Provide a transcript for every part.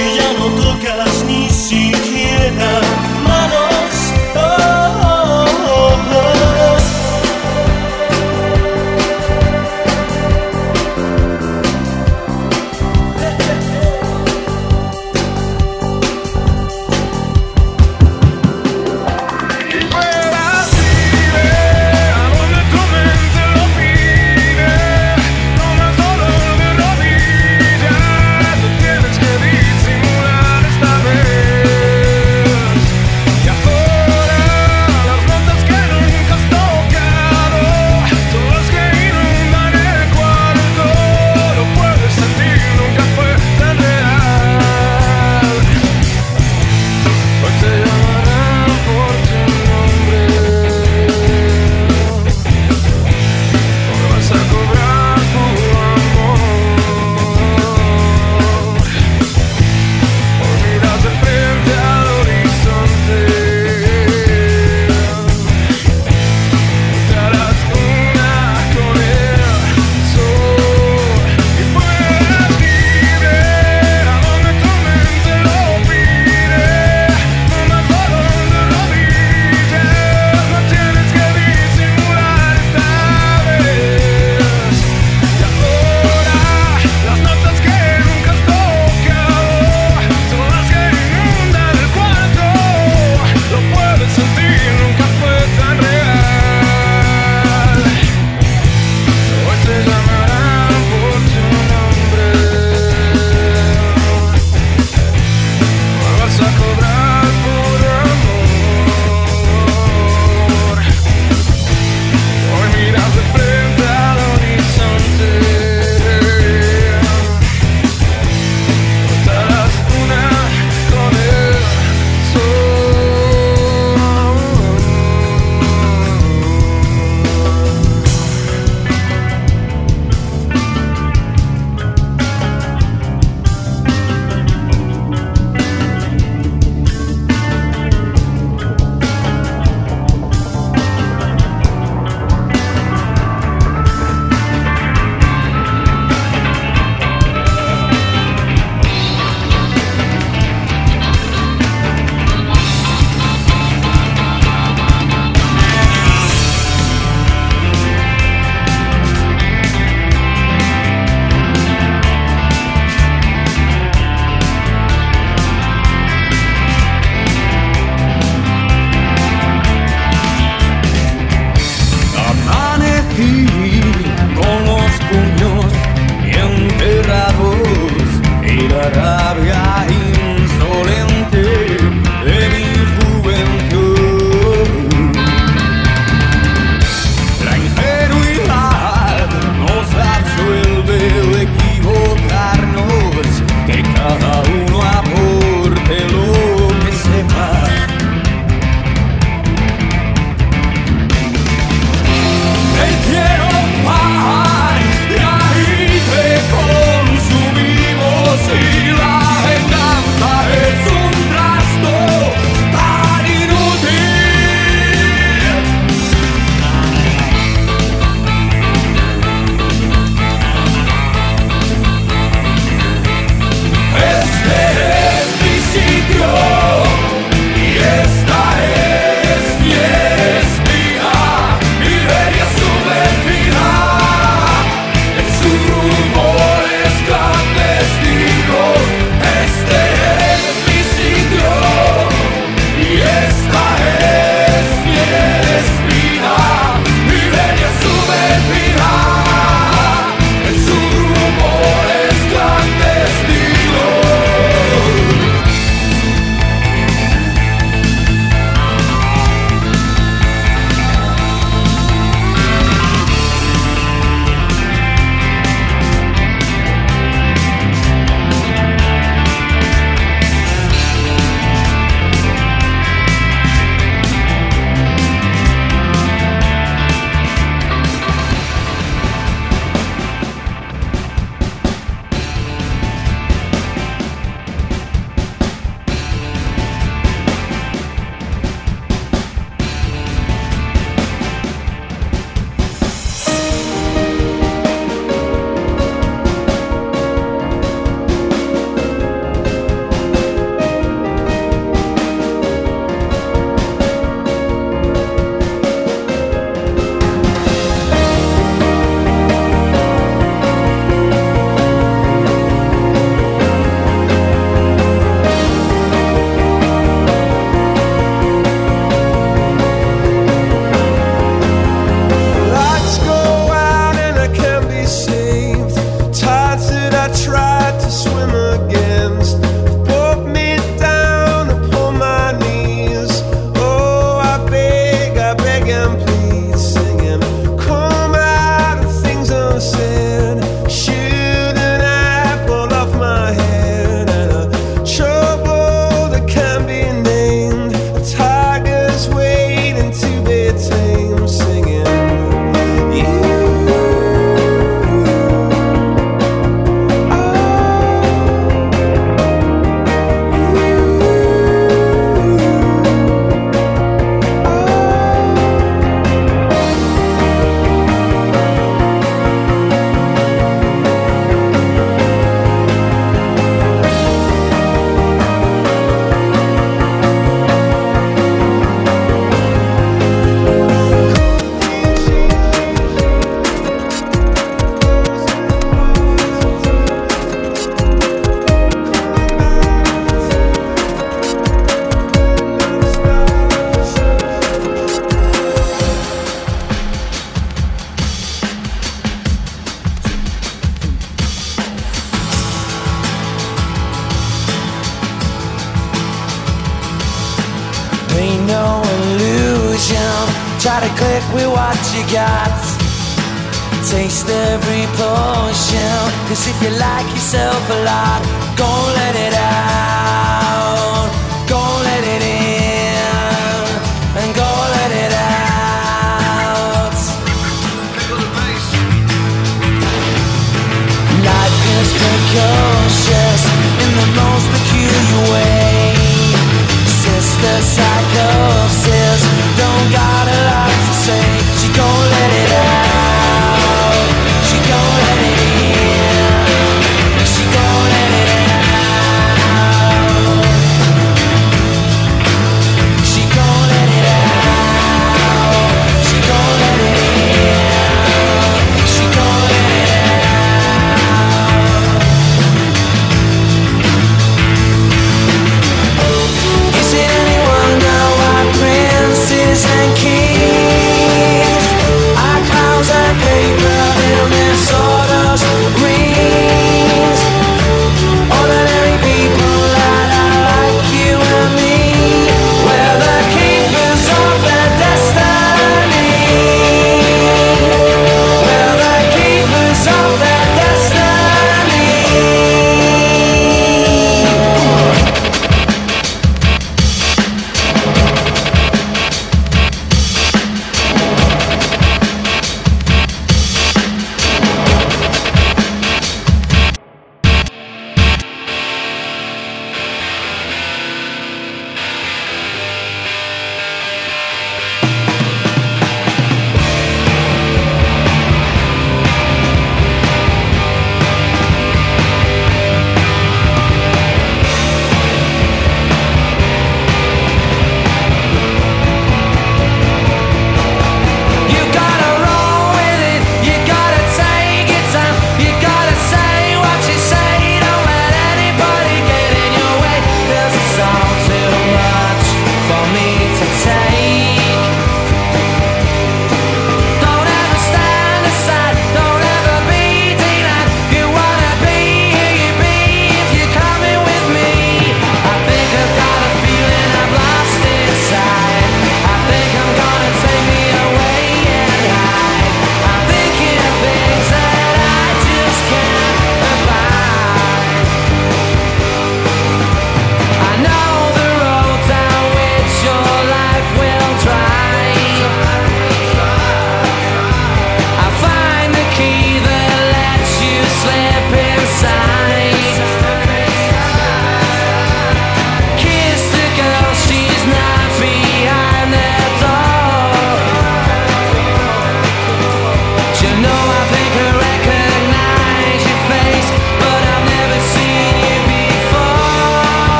Y ya no tocas ni siquiera say.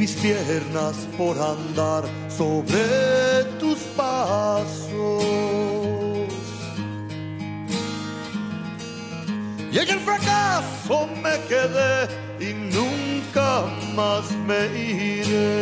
mis piernas por andar sobre tus pasos. Y en el fracaso me quedé y nunca más me iré.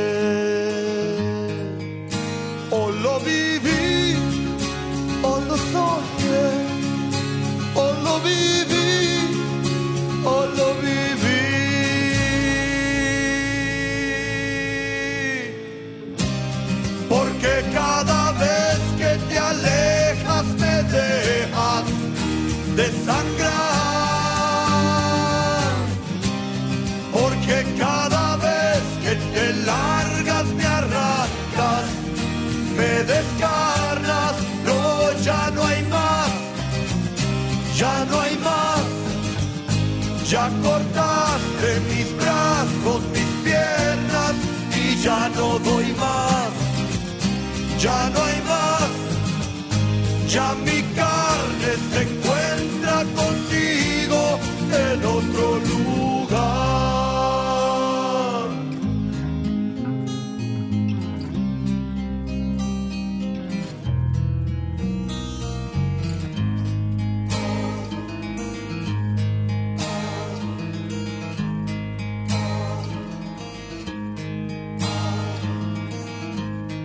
ya mi carne se encuentra contigo en otro lugar.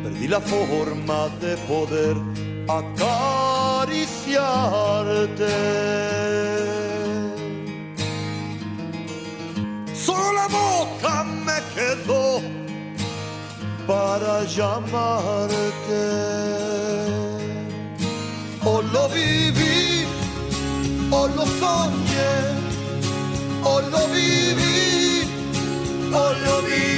Perdí la forma de poder acá acariciarte. Solo la boca me quedó para llamarte. O lo viví, o lo soñé, o lo viví, o lo viví.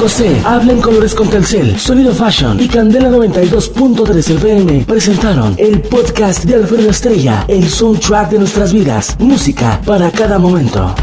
5C, habla en colores con Telcel, Sonido Fashion y Candela 92.3 FM presentaron el podcast de Alfredo Estrella, el soundtrack de nuestras vidas, música para cada momento.